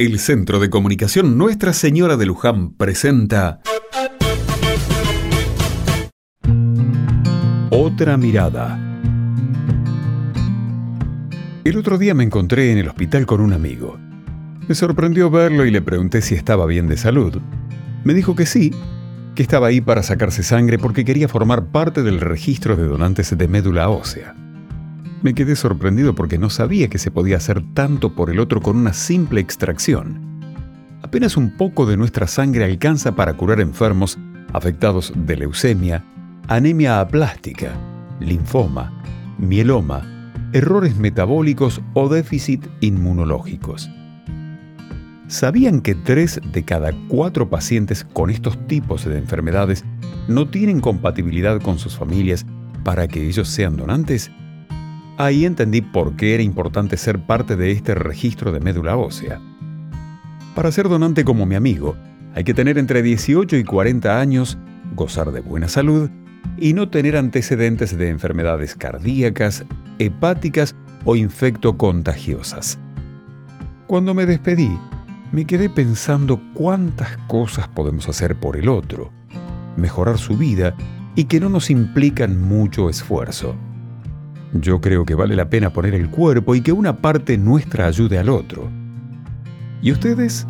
El Centro de Comunicación Nuestra Señora de Luján presenta Otra mirada. El otro día me encontré en el hospital con un amigo. Me sorprendió verlo y le pregunté si estaba bien de salud. Me dijo que sí, que estaba ahí para sacarse sangre porque quería formar parte del registro de donantes de médula ósea. Me quedé sorprendido porque no sabía que se podía hacer tanto por el otro con una simple extracción. Apenas un poco de nuestra sangre alcanza para curar enfermos afectados de leucemia, anemia aplástica, linfoma, mieloma, errores metabólicos o déficit inmunológicos. ¿Sabían que tres de cada cuatro pacientes con estos tipos de enfermedades no tienen compatibilidad con sus familias para que ellos sean donantes? Ahí entendí por qué era importante ser parte de este registro de médula ósea. Para ser donante como mi amigo, hay que tener entre 18 y 40 años, gozar de buena salud y no tener antecedentes de enfermedades cardíacas, hepáticas o infectocontagiosas. Cuando me despedí, me quedé pensando cuántas cosas podemos hacer por el otro, mejorar su vida y que no nos implican mucho esfuerzo. Yo creo que vale la pena poner el cuerpo y que una parte nuestra ayude al otro. ¿Y ustedes?